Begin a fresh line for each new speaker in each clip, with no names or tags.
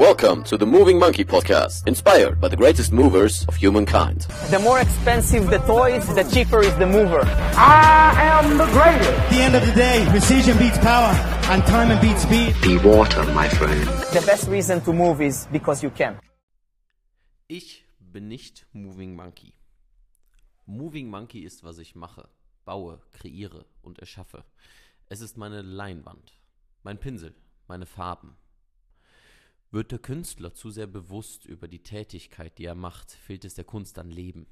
Welcome to the Moving Monkey Podcast, inspired by the greatest movers of humankind.
The more expensive the toys, the cheaper is the mover.
I am the greatest.
At the end of the day, precision beats power, and time beats speed.
Be water, my friend.
The best reason to move is because you can.
Ich bin nicht Moving Monkey. Moving Monkey ist, was ich mache, baue, kreiere und erschaffe. Es ist meine Leinwand, mein Pinsel, meine Farben. Wird der Künstler zu sehr bewusst über die Tätigkeit, die er macht, fehlt es der Kunst an Leben.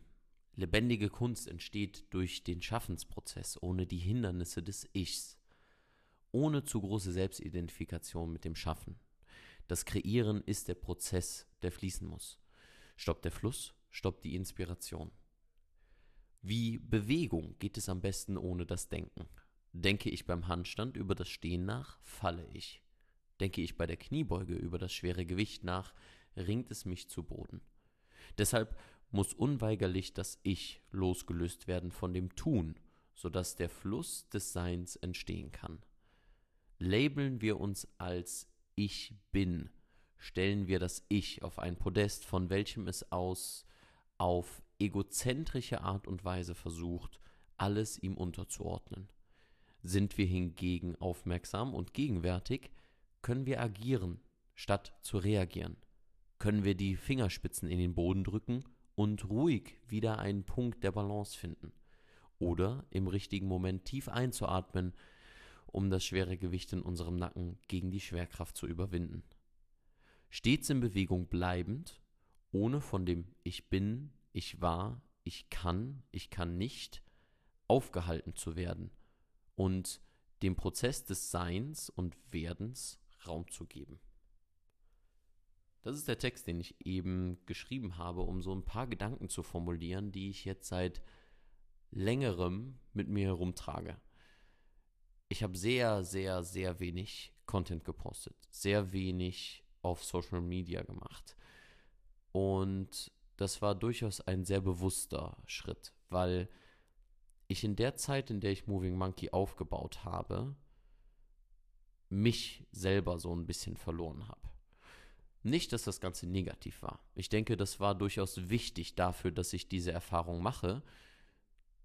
Lebendige Kunst entsteht durch den Schaffensprozess, ohne die Hindernisse des Ichs, ohne zu große Selbstidentifikation mit dem Schaffen. Das Kreieren ist der Prozess, der fließen muss. Stoppt der Fluss, stoppt die Inspiration. Wie Bewegung geht es am besten ohne das Denken. Denke ich beim Handstand über das Stehen nach, falle ich. Denke ich bei der Kniebeuge über das schwere Gewicht nach, ringt es mich zu Boden. Deshalb muss unweigerlich das Ich losgelöst werden von dem Tun, sodass der Fluss des Seins entstehen kann. Labeln wir uns als Ich bin, stellen wir das Ich auf ein Podest, von welchem es aus auf egozentrische Art und Weise versucht, alles ihm unterzuordnen. Sind wir hingegen aufmerksam und gegenwärtig, können wir agieren, statt zu reagieren. Können wir die Fingerspitzen in den Boden drücken und ruhig wieder einen Punkt der Balance finden. Oder im richtigen Moment tief einzuatmen, um das schwere Gewicht in unserem Nacken gegen die Schwerkraft zu überwinden. Stets in Bewegung bleibend, ohne von dem Ich bin, ich war, ich kann, ich kann nicht aufgehalten zu werden und dem Prozess des Seins und Werdens Raum zu geben. Das ist der Text, den ich eben geschrieben habe, um so ein paar Gedanken zu formulieren, die ich jetzt seit längerem mit mir herumtrage. Ich habe sehr, sehr, sehr wenig Content gepostet, sehr wenig auf Social Media gemacht. Und das war durchaus ein sehr bewusster Schritt, weil ich in der Zeit, in der ich Moving Monkey aufgebaut habe, mich selber so ein bisschen verloren habe. Nicht, dass das Ganze negativ war. Ich denke, das war durchaus wichtig dafür, dass ich diese Erfahrung mache,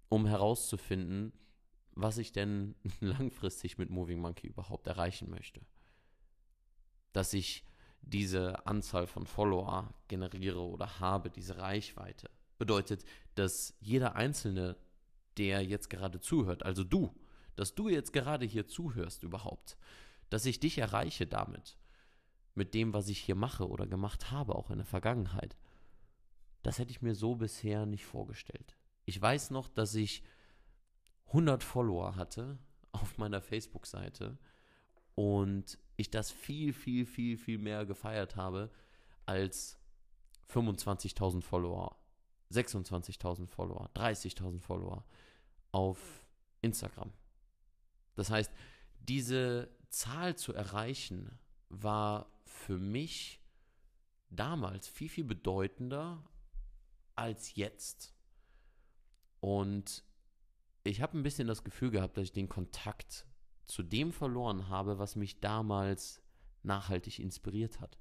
um herauszufinden, was ich denn langfristig mit Moving Monkey überhaupt erreichen möchte. Dass ich diese Anzahl von Follower generiere oder habe, diese Reichweite, bedeutet, dass jeder Einzelne, der jetzt gerade zuhört, also du, dass du jetzt gerade hier zuhörst überhaupt, dass ich dich erreiche damit, mit dem, was ich hier mache oder gemacht habe, auch in der Vergangenheit. Das hätte ich mir so bisher nicht vorgestellt. Ich weiß noch, dass ich 100 Follower hatte auf meiner Facebook-Seite und ich das viel, viel, viel, viel mehr gefeiert habe als 25.000 Follower, 26.000 Follower, 30.000 Follower auf Instagram. Das heißt, diese Zahl zu erreichen war für mich damals viel, viel bedeutender als jetzt. Und ich habe ein bisschen das Gefühl gehabt, dass ich den Kontakt zu dem verloren habe, was mich damals nachhaltig inspiriert hat.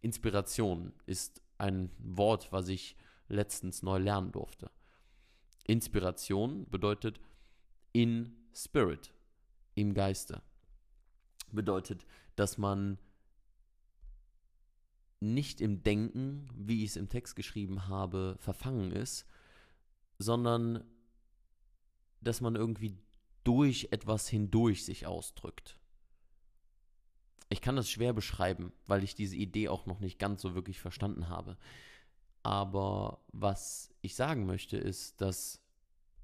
Inspiration ist ein Wort, was ich letztens neu lernen durfte. Inspiration bedeutet in Spirit, im Geiste. Bedeutet, dass man nicht im Denken, wie ich es im Text geschrieben habe, verfangen ist, sondern dass man irgendwie durch etwas hindurch sich ausdrückt. Ich kann das schwer beschreiben, weil ich diese Idee auch noch nicht ganz so wirklich verstanden habe. Aber was ich sagen möchte, ist, dass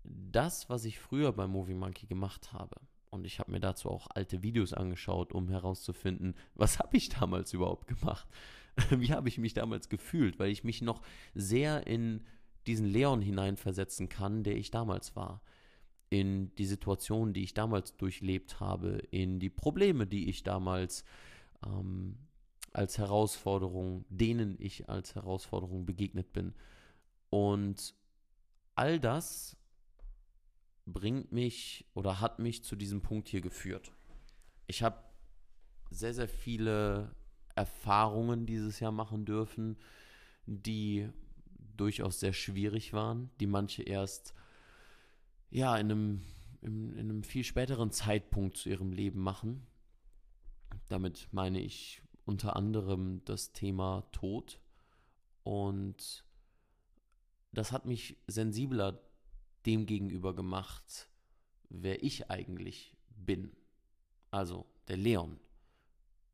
das, was ich früher bei Movie Monkey gemacht habe, und ich habe mir dazu auch alte Videos angeschaut, um herauszufinden, was habe ich damals überhaupt gemacht? Wie habe ich mich damals gefühlt? Weil ich mich noch sehr in diesen Leon hineinversetzen kann, der ich damals war in die Situation, die ich damals durchlebt habe, in die Probleme, die ich damals ähm, als Herausforderung, denen ich als Herausforderung begegnet bin. Und all das bringt mich oder hat mich zu diesem Punkt hier geführt. Ich habe sehr, sehr viele Erfahrungen dieses Jahr machen dürfen, die durchaus sehr schwierig waren, die manche erst ja in einem, in, in einem viel späteren Zeitpunkt zu ihrem Leben machen. Damit meine ich unter anderem das Thema Tod und das hat mich sensibler dem gegenüber gemacht, wer ich eigentlich bin. Also der Leon,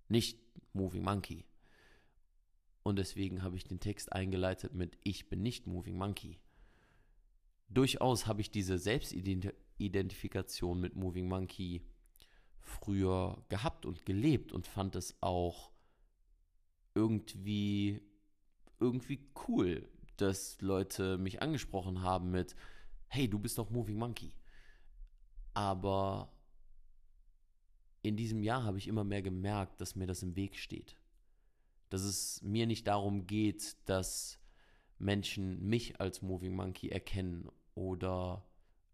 nicht Moving Monkey. Und deswegen habe ich den Text eingeleitet mit Ich bin nicht Moving Monkey. Durchaus habe ich diese Selbstidentifikation mit Moving Monkey früher gehabt und gelebt und fand es auch irgendwie irgendwie cool, dass Leute mich angesprochen haben mit Hey, du bist doch Moving Monkey. Aber in diesem Jahr habe ich immer mehr gemerkt, dass mir das im Weg steht dass es mir nicht darum geht, dass Menschen mich als Moving Monkey erkennen oder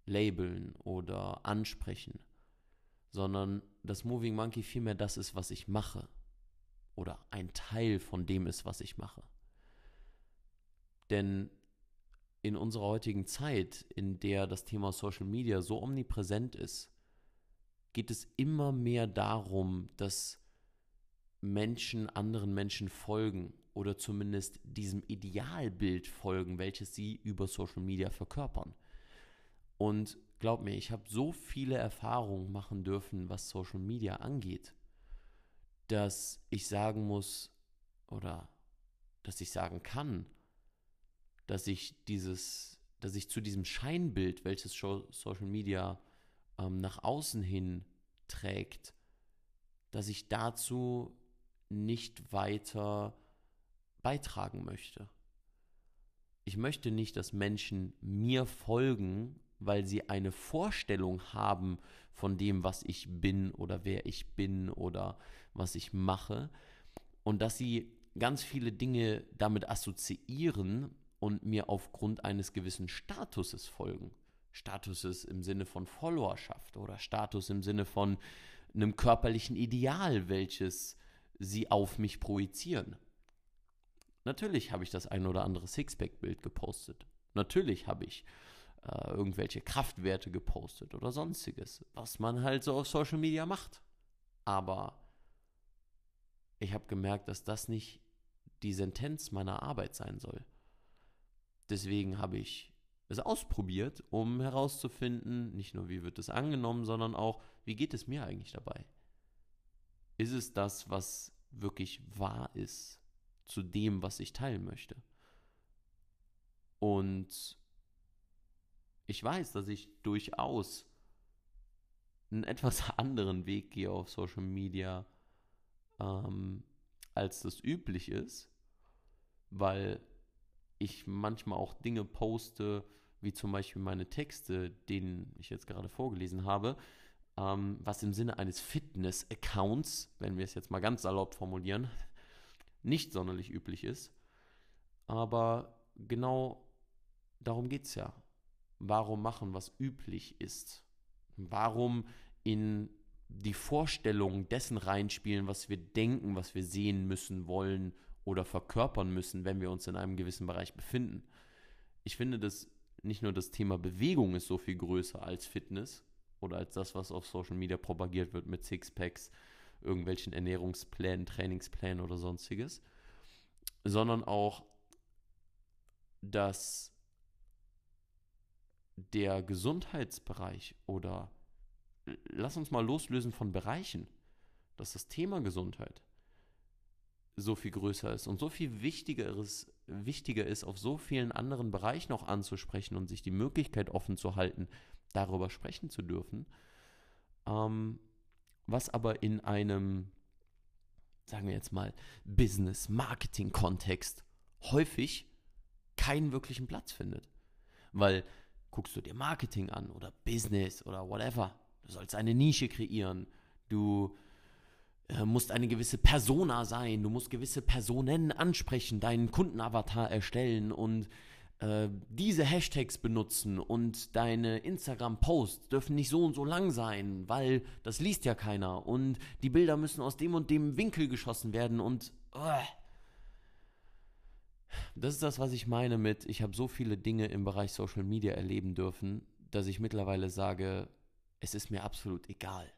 labeln oder ansprechen, sondern dass Moving Monkey vielmehr das ist, was ich mache oder ein Teil von dem ist, was ich mache. Denn in unserer heutigen Zeit, in der das Thema Social Media so omnipräsent ist, geht es immer mehr darum, dass Menschen anderen Menschen folgen oder zumindest diesem Idealbild folgen, welches sie über Social Media verkörpern. Und glaub mir, ich habe so viele Erfahrungen machen dürfen, was Social Media angeht, dass ich sagen muss oder dass ich sagen kann, dass ich dieses, dass ich zu diesem Scheinbild, welches Social Media ähm, nach außen hin trägt, dass ich dazu nicht weiter beitragen möchte. Ich möchte nicht, dass Menschen mir folgen, weil sie eine Vorstellung haben von dem, was ich bin oder wer ich bin oder was ich mache und dass sie ganz viele Dinge damit assoziieren und mir aufgrund eines gewissen Statuses folgen. Statuses im Sinne von Followerschaft oder Status im Sinne von einem körperlichen Ideal, welches sie auf mich projizieren. Natürlich habe ich das ein oder andere Sixpack-Bild gepostet. Natürlich habe ich äh, irgendwelche Kraftwerte gepostet oder sonstiges, was man halt so auf Social Media macht. Aber ich habe gemerkt, dass das nicht die Sentenz meiner Arbeit sein soll. Deswegen habe ich es ausprobiert, um herauszufinden, nicht nur wie wird es angenommen, sondern auch, wie geht es mir eigentlich dabei? ist es das, was wirklich wahr ist zu dem, was ich teilen möchte. Und ich weiß, dass ich durchaus einen etwas anderen Weg gehe auf Social Media, ähm, als das üblich ist, weil ich manchmal auch Dinge poste, wie zum Beispiel meine Texte, denen ich jetzt gerade vorgelesen habe, ähm, was im Sinne eines Fitness-Accounts, wenn wir es jetzt mal ganz salopp formulieren, nicht sonderlich üblich ist. Aber genau darum geht es ja. Warum machen, was üblich ist? Warum in die Vorstellung dessen reinspielen, was wir denken, was wir sehen müssen, wollen oder verkörpern müssen, wenn wir uns in einem gewissen Bereich befinden? Ich finde, dass nicht nur das Thema Bewegung ist so viel größer als Fitness, oder als das, was auf Social Media propagiert wird mit Sixpacks, irgendwelchen Ernährungsplänen, Trainingsplänen oder sonstiges, sondern auch, dass der Gesundheitsbereich oder lass uns mal loslösen von Bereichen, dass das Thema Gesundheit so viel größer ist und so viel wichtiger ist, wichtiger ist, auf so vielen anderen Bereichen noch anzusprechen und sich die Möglichkeit offen zu halten, darüber sprechen zu dürfen, ähm, was aber in einem, sagen wir jetzt mal, Business-Marketing-Kontext häufig keinen wirklichen Platz findet. Weil guckst du dir Marketing an oder Business oder whatever, du sollst eine Nische kreieren, du äh, musst eine gewisse Persona sein, du musst gewisse Personen ansprechen, deinen Kundenavatar erstellen und äh, diese Hashtags benutzen und deine Instagram-Posts dürfen nicht so und so lang sein, weil das liest ja keiner und die Bilder müssen aus dem und dem Winkel geschossen werden und uh, das ist das, was ich meine mit, ich habe so viele Dinge im Bereich Social Media erleben dürfen, dass ich mittlerweile sage, es ist mir absolut egal.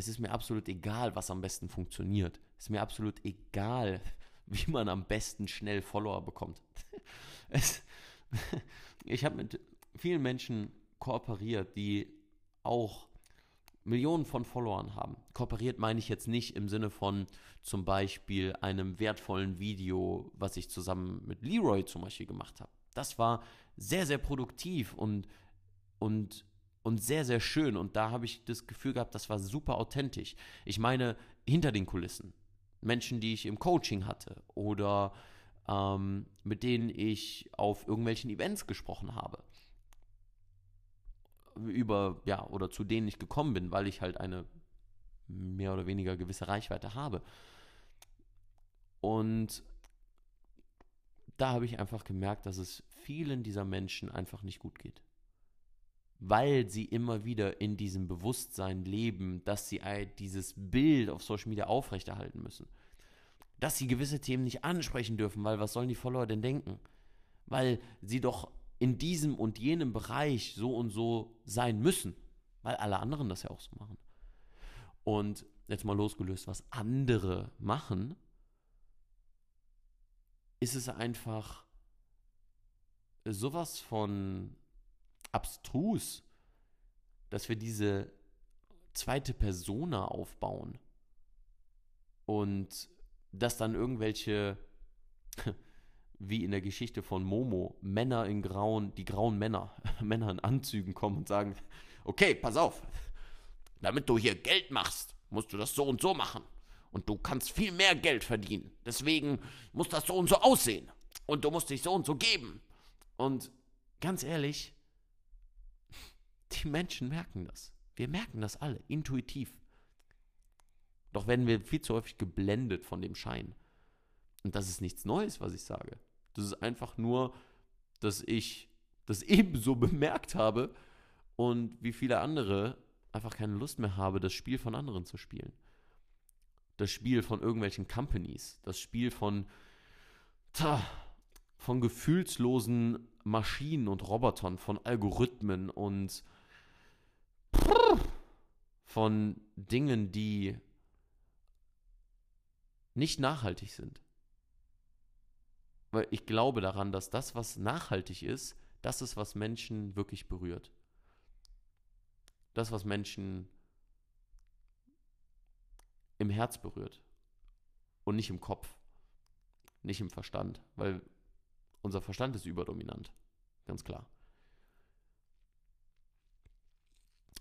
Es ist mir absolut egal, was am besten funktioniert. Es ist mir absolut egal, wie man am besten schnell Follower bekommt. Es, ich habe mit vielen Menschen kooperiert, die auch Millionen von Followern haben. Kooperiert meine ich jetzt nicht im Sinne von zum Beispiel einem wertvollen Video, was ich zusammen mit Leroy zum Beispiel gemacht habe. Das war sehr, sehr produktiv und, und, und sehr, sehr schön. Und da habe ich das Gefühl gehabt, das war super authentisch. Ich meine, hinter den Kulissen. Menschen, die ich im Coaching hatte oder ähm, mit denen ich auf irgendwelchen Events gesprochen habe über, ja, oder zu denen ich gekommen bin, weil ich halt eine mehr oder weniger gewisse Reichweite habe. Und da habe ich einfach gemerkt, dass es vielen dieser Menschen einfach nicht gut geht. Weil sie immer wieder in diesem Bewusstsein leben, dass sie dieses Bild auf Social Media aufrechterhalten müssen. Dass sie gewisse Themen nicht ansprechen dürfen, weil was sollen die Follower denn denken? Weil sie doch in diesem und jenem Bereich so und so sein müssen, weil alle anderen das ja auch so machen. Und jetzt mal losgelöst, was andere machen, ist es einfach sowas von abstrus, dass wir diese zweite Persona aufbauen und dass dann irgendwelche wie in der Geschichte von Momo, Männer in grauen, die grauen Männer, Männer in Anzügen kommen und sagen, okay, pass auf, damit du hier Geld machst, musst du das so und so machen. Und du kannst viel mehr Geld verdienen. Deswegen muss das so und so aussehen. Und du musst dich so und so geben. Und ganz ehrlich, die Menschen merken das. Wir merken das alle, intuitiv. Doch werden wir viel zu häufig geblendet von dem Schein. Und das ist nichts Neues, was ich sage. Das ist einfach nur, dass ich das ebenso bemerkt habe und wie viele andere einfach keine Lust mehr habe, das Spiel von anderen zu spielen. Das Spiel von irgendwelchen Companies, das Spiel von, ta, von gefühlslosen Maschinen und Robotern, von Algorithmen und von Dingen, die nicht nachhaltig sind. Weil ich glaube daran, dass das, was nachhaltig ist, das ist, was Menschen wirklich berührt. Das, was Menschen im Herz berührt und nicht im Kopf, nicht im Verstand, weil unser Verstand ist überdominant, ganz klar.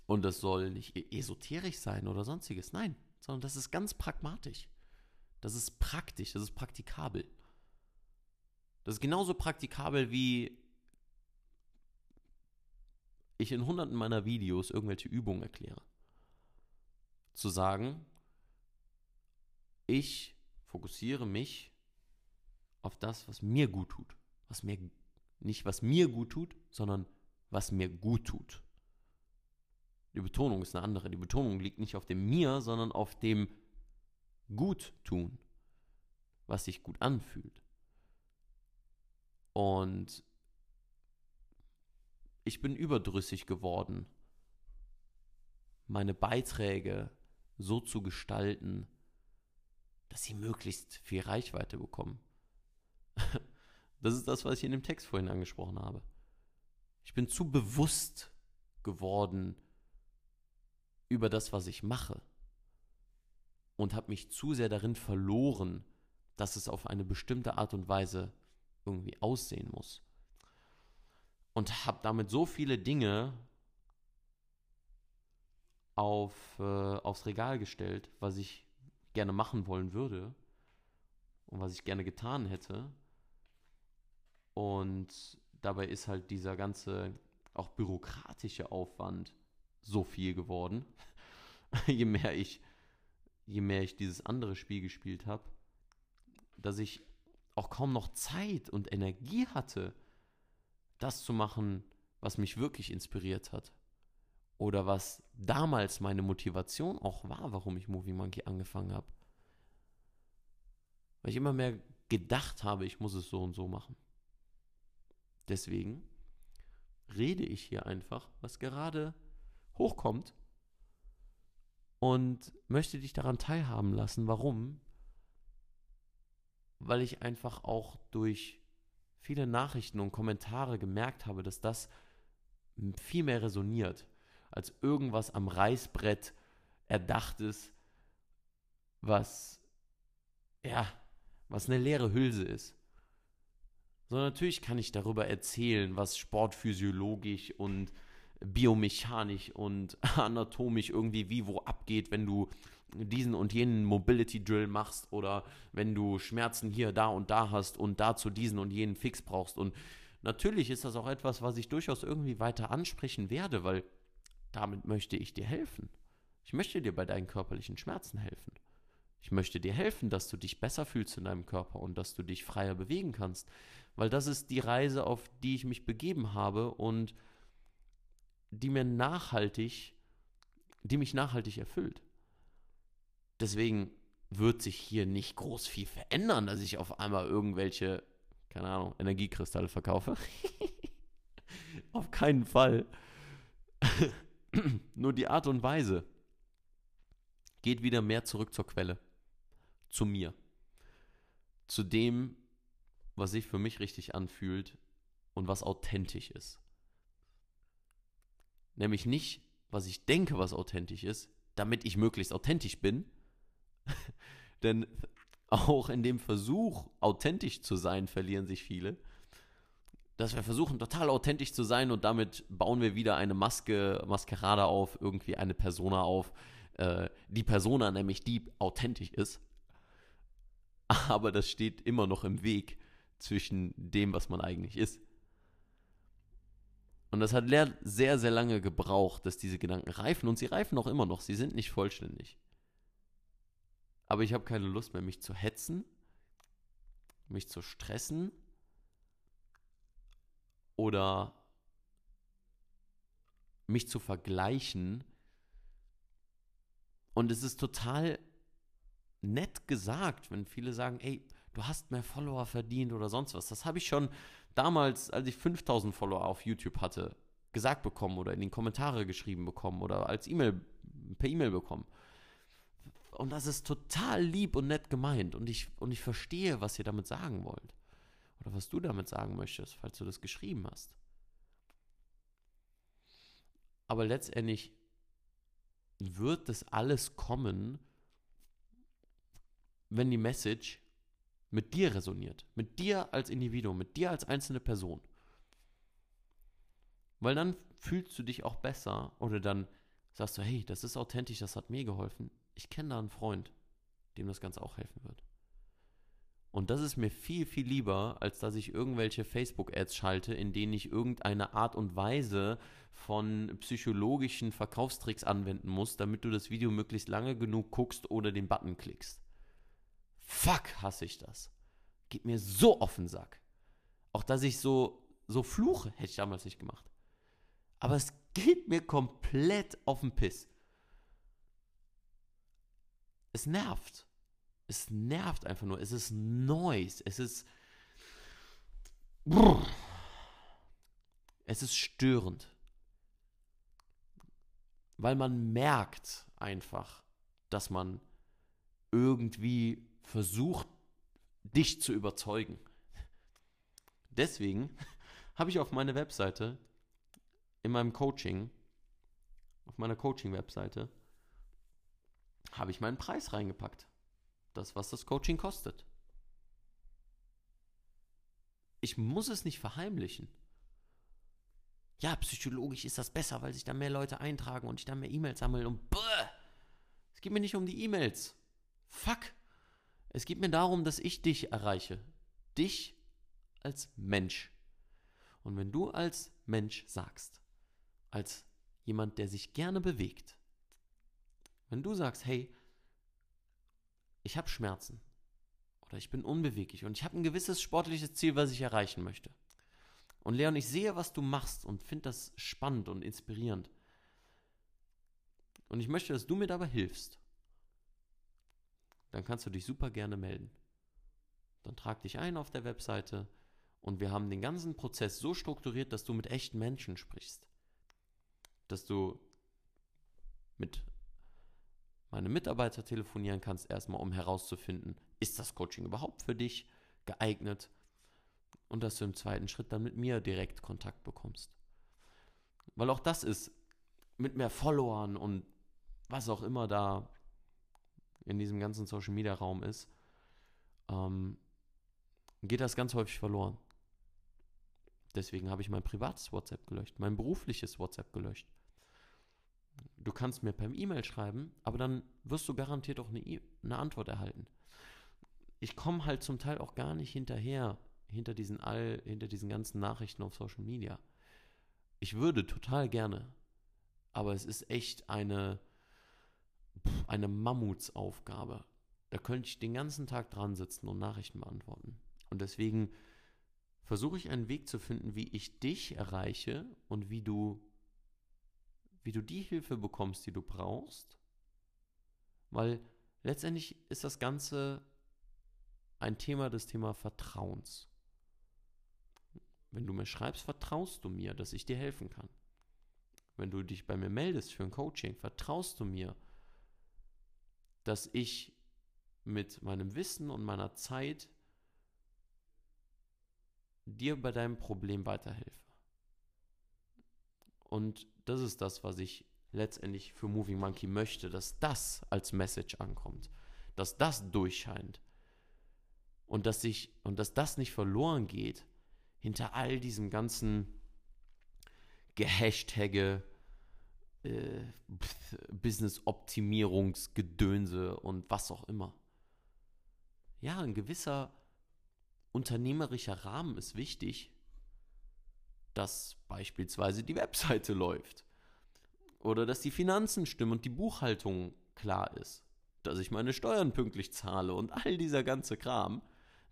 Und das soll nicht e-, esoterisch sein oder sonstiges, nein, sondern das ist ganz pragmatisch. Das ist praktisch, das ist praktikabel. Das ist genauso praktikabel wie ich in hunderten meiner Videos irgendwelche Übungen erkläre. Zu sagen, ich fokussiere mich auf das, was mir gut tut. Was mir, nicht was mir gut tut, sondern was mir gut tut. Die Betonung ist eine andere. Die Betonung liegt nicht auf dem mir, sondern auf dem Guttun, was sich gut anfühlt. Und ich bin überdrüssig geworden, meine Beiträge so zu gestalten, dass sie möglichst viel Reichweite bekommen. Das ist das, was ich in dem Text vorhin angesprochen habe. Ich bin zu bewusst geworden über das, was ich mache. Und habe mich zu sehr darin verloren, dass es auf eine bestimmte Art und Weise irgendwie aussehen muss. Und habe damit so viele Dinge auf, äh, aufs Regal gestellt, was ich gerne machen wollen würde und was ich gerne getan hätte. Und dabei ist halt dieser ganze auch bürokratische Aufwand so viel geworden, je mehr ich je mehr ich dieses andere Spiel gespielt habe, dass ich auch kaum noch Zeit und Energie hatte, das zu machen, was mich wirklich inspiriert hat. Oder was damals meine Motivation auch war, warum ich Movie Monkey angefangen habe. Weil ich immer mehr gedacht habe, ich muss es so und so machen. Deswegen rede ich hier einfach, was gerade hochkommt und möchte dich daran teilhaben lassen. Warum? Weil ich einfach auch durch viele Nachrichten und Kommentare gemerkt habe, dass das viel mehr resoniert als irgendwas am Reißbrett erdachtes, was ja, was eine leere Hülse ist. Sondern natürlich kann ich darüber erzählen, was sportphysiologisch und biomechanisch und anatomisch irgendwie wie wo abgeht, wenn du diesen und jenen Mobility Drill machst oder wenn du Schmerzen hier, da und da hast und dazu diesen und jenen Fix brauchst. Und natürlich ist das auch etwas, was ich durchaus irgendwie weiter ansprechen werde, weil damit möchte ich dir helfen. Ich möchte dir bei deinen körperlichen Schmerzen helfen. Ich möchte dir helfen, dass du dich besser fühlst in deinem Körper und dass du dich freier bewegen kannst, weil das ist die Reise, auf die ich mich begeben habe und die mir nachhaltig, die mich nachhaltig erfüllt. Deswegen wird sich hier nicht groß viel verändern, dass ich auf einmal irgendwelche, keine Ahnung, Energiekristalle verkaufe. auf keinen Fall. Nur die Art und Weise geht wieder mehr zurück zur Quelle. Zu mir. Zu dem, was sich für mich richtig anfühlt und was authentisch ist. Nämlich nicht, was ich denke, was authentisch ist, damit ich möglichst authentisch bin. Denn auch in dem Versuch, authentisch zu sein, verlieren sich viele. Dass wir versuchen, total authentisch zu sein und damit bauen wir wieder eine Maske, Maskerade auf, irgendwie eine Persona auf. Äh, die Persona nämlich, die authentisch ist. Aber das steht immer noch im Weg zwischen dem, was man eigentlich ist. Und das hat sehr, sehr lange gebraucht, dass diese Gedanken reifen. Und sie reifen auch immer noch. Sie sind nicht vollständig. Aber ich habe keine Lust mehr, mich zu hetzen, mich zu stressen oder mich zu vergleichen. Und es ist total nett gesagt, wenn viele sagen, ey, du hast mehr Follower verdient oder sonst was. Das habe ich schon damals, als ich 5000 Follower auf YouTube hatte, gesagt bekommen oder in den Kommentare geschrieben bekommen oder als E-Mail, per E-Mail bekommen. Und das ist total lieb und nett gemeint und ich, und ich verstehe, was ihr damit sagen wollt. Oder was du damit sagen möchtest, falls du das geschrieben hast. Aber letztendlich wird das alles kommen, wenn die Message mit dir resoniert, mit dir als Individuum, mit dir als einzelne Person. Weil dann fühlst du dich auch besser oder dann sagst du, hey, das ist authentisch, das hat mir geholfen. Ich kenne da einen Freund, dem das Ganze auch helfen wird. Und das ist mir viel, viel lieber, als dass ich irgendwelche Facebook-Ads schalte, in denen ich irgendeine Art und Weise von psychologischen Verkaufstricks anwenden muss, damit du das Video möglichst lange genug guckst oder den Button klickst. Fuck, hasse ich das. Geht mir so auf den Sack. Auch dass ich so, so fluche, hätte ich damals nicht gemacht. Aber es geht mir komplett auf den Piss. Es nervt. Es nervt einfach nur. Es ist Noise. Es ist. Brrr. Es ist störend. Weil man merkt einfach, dass man irgendwie versucht, dich zu überzeugen. Deswegen habe ich auf meine Webseite, in meinem Coaching, auf meiner Coaching-Webseite, habe ich meinen Preis reingepackt. Das, was das Coaching kostet. Ich muss es nicht verheimlichen. Ja, psychologisch ist das besser, weil sich da mehr Leute eintragen und ich dann mehr E-Mails sammeln und bäh, es geht mir nicht um die E-Mails. Fuck. Es geht mir darum, dass ich dich erreiche. Dich als Mensch. Und wenn du als Mensch sagst, als jemand, der sich gerne bewegt, wenn du sagst, hey, ich habe Schmerzen oder ich bin unbeweglich und ich habe ein gewisses sportliches Ziel, was ich erreichen möchte. Und Leon, ich sehe, was du machst und finde das spannend und inspirierend. Und ich möchte, dass du mir dabei hilfst dann kannst du dich super gerne melden. trag dich ein auf der Webseite und wir haben den ganzen Prozess so strukturiert, dass du mit echten Menschen sprichst. Dass du mit meinem Mitarbeiter telefonieren kannst, erstmal um herauszufinden, ist das Coaching überhaupt für dich geeignet? Und dass du im zweiten Schritt dann mit mir direkt Kontakt bekommst. Weil auch das ist mit mehr Followern und was auch immer da in diesem ganzen Social Media Raum ist, ähm, geht das ganz häufig verloren. Deswegen habe ich mein privates WhatsApp gelöscht, mein berufliches WhatsApp gelöscht. Du kannst mir per E-Mail schreiben, aber dann wirst du garantiert auch eine, e eine Antwort erhalten. Ich komme halt zum Teil auch gar nicht hinterher, hinter diesen all, hinter diesen ganzen Nachrichten auf Social Media. Ich würde total gerne, aber es ist echt eine, eine Mammutsaufgabe. Da könnte ich den ganzen Tag dran sitzen und Nachrichten beantworten. Und deswegen versuche ich einen Weg zu finden, wie ich dich erreiche und wie du, wie du die Hilfe bekommst, die du brauchst. Weil letztendlich ist das Ganze ein Thema des Thema Vertrauens. Wenn du mir schreibst, vertraust du mir, dass ich dir helfen kann. Wenn du dich bei mir meldest für ein Coaching, vertraust du mir, dass ich mit meinem Wissen und meiner Zeit dir bei deinem Problem weiterhelfe. Und das ist das, was ich letztendlich für Moving Monkey möchte, dass das als Message ankommt, dass das durchscheint und dass ich und dass das nicht verloren geht hinter all diesem ganzen Gehashtage, äh, Business-Optimierungsgedönse und was auch immer. Ja, ein gewisser unternehmerischer Rahmen ist wichtig, dass beispielsweise die Webseite läuft oder dass die Finanzen stimmen und die Buchhaltung klar ist, dass ich meine Steuern pünktlich zahle und all dieser ganze Kram.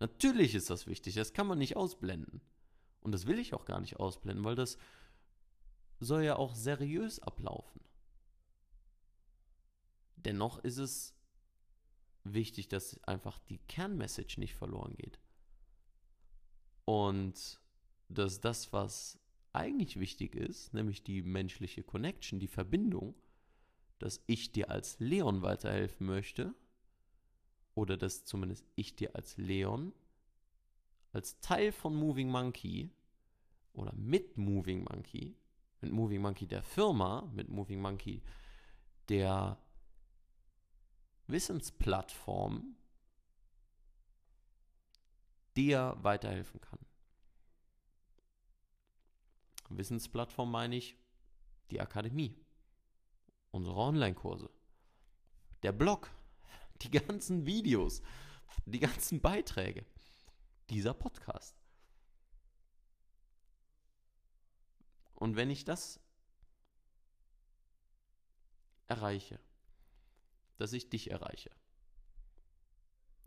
Natürlich ist das wichtig, das kann man nicht ausblenden. Und das will ich auch gar nicht ausblenden, weil das soll ja auch seriös ablaufen. Dennoch ist es wichtig, dass einfach die Kernmessage nicht verloren geht. Und dass das, was eigentlich wichtig ist, nämlich die menschliche Connection, die Verbindung, dass ich dir als Leon weiterhelfen möchte, oder dass zumindest ich dir als Leon, als Teil von Moving Monkey oder mit Moving Monkey, mit Moving Monkey der Firma, mit Moving Monkey der Wissensplattform dir weiterhelfen kann. Wissensplattform meine ich die Akademie, unsere Online-Kurse, der Blog, die ganzen Videos, die ganzen Beiträge, dieser Podcast. Und wenn ich das erreiche, dass ich dich erreiche,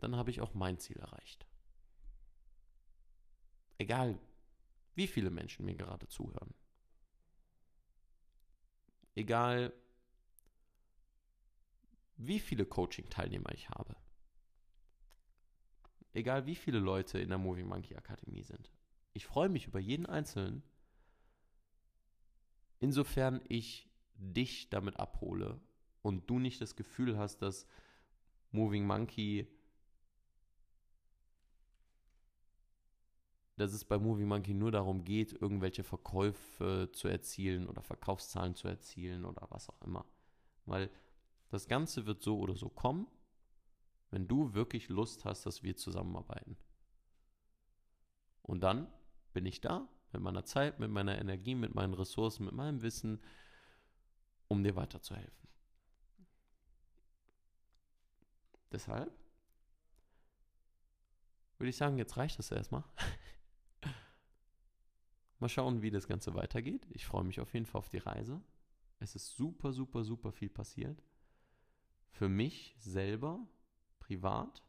dann habe ich auch mein Ziel erreicht. Egal, wie viele Menschen mir gerade zuhören. Egal, wie viele Coaching-Teilnehmer ich habe. Egal, wie viele Leute in der Movie Monkey Akademie sind. Ich freue mich über jeden Einzelnen, insofern ich dich damit abhole und du nicht das Gefühl hast, dass Moving Monkey, dass es bei Moving Monkey nur darum geht, irgendwelche Verkäufe zu erzielen oder Verkaufszahlen zu erzielen oder was auch immer. Weil das Ganze wird so oder so kommen, wenn du wirklich Lust hast, dass wir zusammenarbeiten. Und dann bin ich da mit meiner Zeit, mit meiner Energie, mit meinen Ressourcen, mit meinem Wissen, um dir weiterzuhelfen. Deshalb würde ich sagen, jetzt reicht das erstmal. Mal schauen, wie das Ganze weitergeht. Ich freue mich auf jeden Fall auf die Reise. Es ist super, super, super viel passiert. Für mich selber, privat,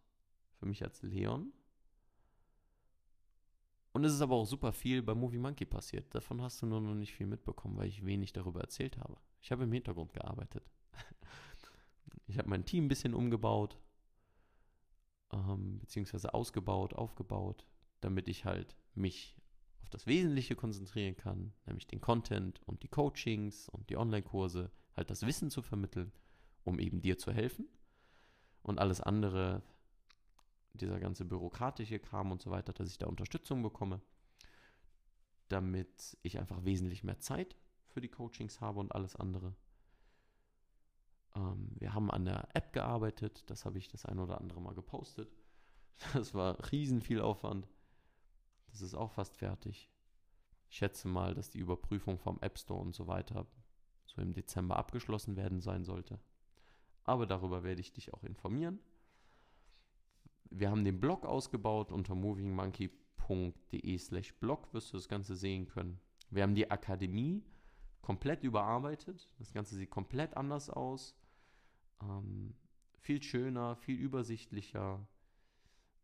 für mich als Leon. Und es ist aber auch super viel bei Movie Monkey passiert. Davon hast du nur noch nicht viel mitbekommen, weil ich wenig darüber erzählt habe. Ich habe im Hintergrund gearbeitet. Ich habe mein Team ein bisschen umgebaut. ähm, beziehungsweise ausgebaut, aufgebaut, damit ich halt mich auf das Wesentliche konzentrieren kann, nämlich den Content und die Coachings und die Online-Kurse, halt das Wissen zu vermitteln, um eben dir zu helfen. Und alles andere, dieser ganze bürokratische Kram und so weiter, dass ich da Unterstützung bekomme, damit ich einfach wesentlich mehr Zeit für die Coachings habe und alles andere. Ähm, wir haben an der App gearbeitet, das habe ich das ein oder andere Mal gepostet. Das war riesen viel Aufwand. Das ist auch fast fertig. Ich schätze mal, dass die Überprüfung vom App Store und so weiter so im Dezember abgeschlossen werden sein sollte. Aber darüber werde ich dich auch informieren. Wir haben den Blog ausgebaut unter movingmonkey.de slash blog wirst du das Ganze sehen können. Wir haben die Akademie komplett überarbeitet. Das Ganze sieht komplett anders aus. Ähm, viel schöner, viel übersichtlicher,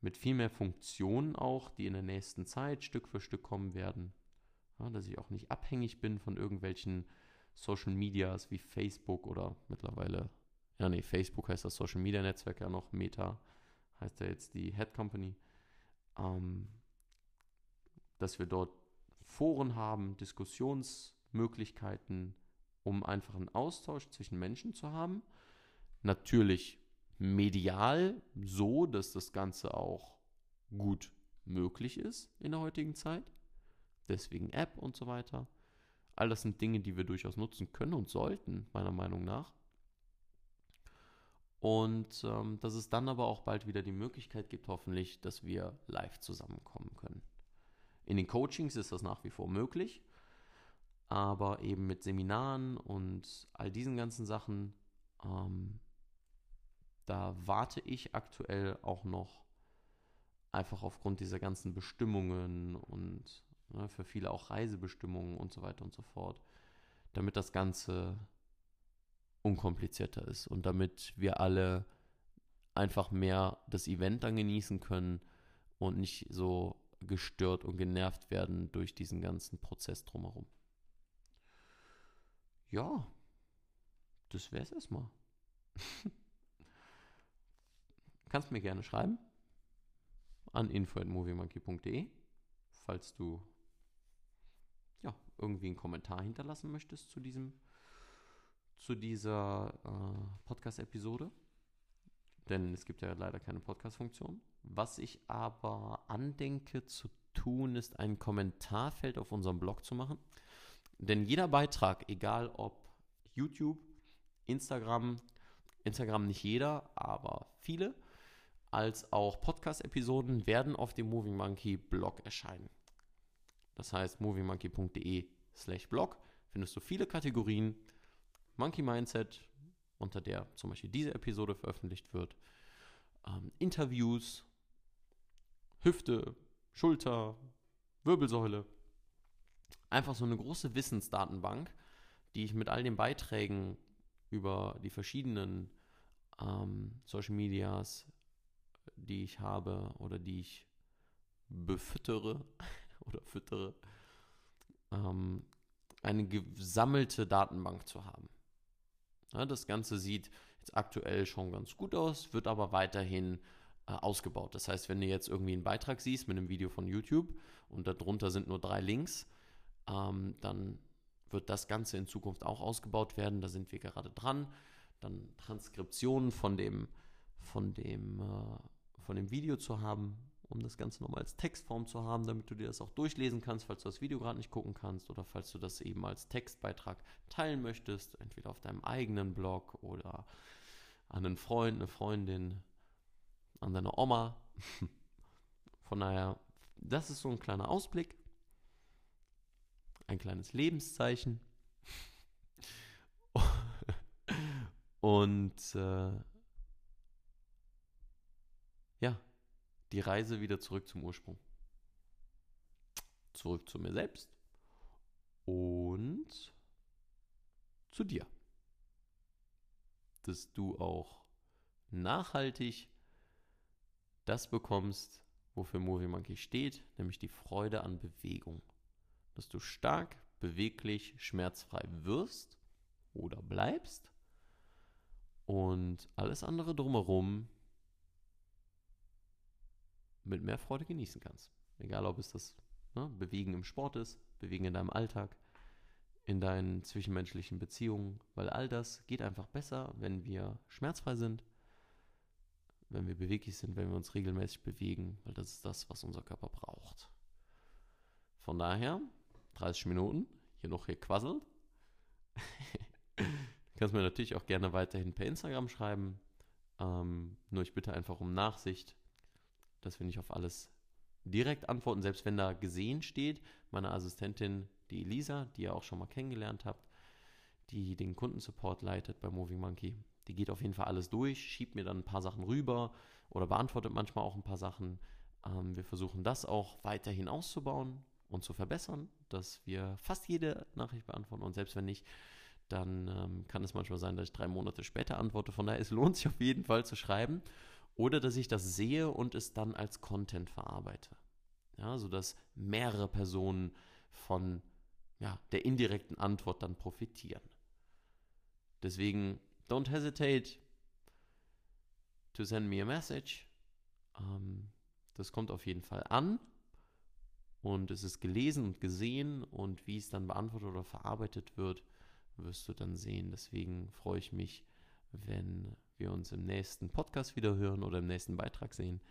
mit viel mehr Funktionen auch, die in der nächsten Zeit Stück für Stück kommen werden. Ja, dass ich auch nicht abhängig bin von irgendwelchen Social Medias wie Facebook oder mittlerweile, ja nee, Facebook heißt das Social Media Netzwerk ja noch, Meta heißt ja jetzt die Head Company, ähm, dass wir dort Foren haben, Diskussionsmöglichkeiten, um einfach einen Austausch zwischen Menschen zu haben. Natürlich medial so, dass das Ganze auch gut möglich ist in der heutigen Zeit. Deswegen App und so weiter. All das sind Dinge, die wir durchaus nutzen können und sollten, meiner Meinung nach. Und ähm, dass es dann aber auch bald wieder die Möglichkeit gibt, hoffentlich, dass wir live zusammenkommen können. In den Coachings ist das nach wie vor möglich, aber eben mit Seminaren und all diesen ganzen Sachen ähm, da warte ich aktuell auch noch einfach aufgrund dieser ganzen Bestimmungen und ne, für viele auch Reisebestimmungen und so weiter und so fort, damit das Ganze unkomplizierter ist und damit wir alle einfach mehr das Event dann genießen können und nicht so gestört und genervt werden durch diesen ganzen Prozess drumherum. Ja, das wäre es erstmal. Kannst mir gerne schreiben an info.moviemonkey.de, falls du ja, irgendwie einen Kommentar hinterlassen möchtest zu diesem zu dieser äh, Podcast-Episode. Denn es gibt ja leider keine Podcast-Funktion. Was ich aber andenke zu tun, ist ein Kommentarfeld auf unserem Blog zu machen. Denn jeder Beitrag, egal ob YouTube, Instagram, Instagram nicht jeder, aber viele, als auch Podcast-Episoden werden auf dem Moving Monkey Blog erscheinen. Das heißt, movingmonkey.de slash blog findest du viele Kategorien. Monkey Mindset, unter der zum Beispiel diese Episode veröffentlicht wird. Ähm, Interviews, Hüfte, Schulter, Wirbelsäule. Einfach so eine große Wissensdatenbank, die ich mit all den Beiträgen über die verschiedenen ähm, Social Medias die ich habe oder die ich befüttere oder füttere, ähm, eine gesammelte Datenbank zu haben. Ja, das Ganze sieht jetzt aktuell schon ganz gut aus, wird aber weiterhin äh, ausgebaut. Das heißt, wenn du jetzt irgendwie einen Beitrag siehst mit einem Video von YouTube und darunter sind nur drei Links, ähm, dann wird das Ganze in Zukunft auch ausgebaut werden. Da sind wir gerade dran. Dann Transkriptionen von dem, von dem äh, von dem Video zu haben, um das Ganze nochmal als Textform zu haben, damit du dir das auch durchlesen kannst, falls du das Video gerade nicht gucken kannst oder falls du das eben als Textbeitrag teilen möchtest, entweder auf deinem eigenen Blog oder an einen Freund, eine Freundin, an deine Oma. Von daher, das ist so ein kleiner Ausblick, ein kleines Lebenszeichen. Und äh, ja, die Reise wieder zurück zum Ursprung. Zurück zu mir selbst und zu dir. Dass du auch nachhaltig das bekommst, wofür Movie Monkey steht, nämlich die Freude an Bewegung. Dass du stark, beweglich, schmerzfrei wirst oder bleibst und alles andere drumherum mit mehr Freude genießen kannst. Egal, ob es das ne, Bewegen im Sport ist, Bewegen in deinem Alltag, in deinen zwischenmenschlichen Beziehungen, weil all das geht einfach besser, wenn wir schmerzfrei sind, wenn wir beweglich sind, wenn wir uns regelmäßig bewegen, weil das ist das, was unser Körper braucht. Von daher, 30 Minuten, hier noch gequasselt. du kannst mir natürlich auch gerne weiterhin per Instagram schreiben. Ähm, nur ich bitte einfach um Nachsicht, dass wir nicht auf alles direkt antworten, selbst wenn da gesehen steht. Meine Assistentin, die Elisa, die ihr auch schon mal kennengelernt habt, die den Kundensupport leitet bei Moving Monkey, die geht auf jeden Fall alles durch, schiebt mir dann ein paar Sachen rüber oder beantwortet manchmal auch ein paar Sachen. Ähm, wir versuchen das auch weiterhin auszubauen und zu verbessern, dass wir fast jede Nachricht beantworten und selbst wenn nicht, dann ähm, kann es manchmal sein, dass ich drei Monate später antworte. Von daher, es lohnt sich auf jeden Fall zu schreiben. Oder dass ich das sehe und es dann als Content verarbeite. Ja, sodass mehrere Personen von ja, der indirekten Antwort dann profitieren. Deswegen, don't hesitate to send me a message. Ähm, das kommt auf jeden Fall an und es ist gelesen und gesehen und wie es dann beantwortet oder verarbeitet wird, wirst du dann sehen. Deswegen freue ich mich, wenn wir uns im nächsten Podcast wieder hören oder im nächsten Beitrag sehen.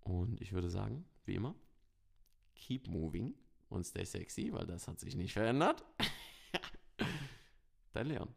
Und ich würde sagen, wie immer, keep moving und stay sexy, weil das hat sich nicht verändert. Dein Leon.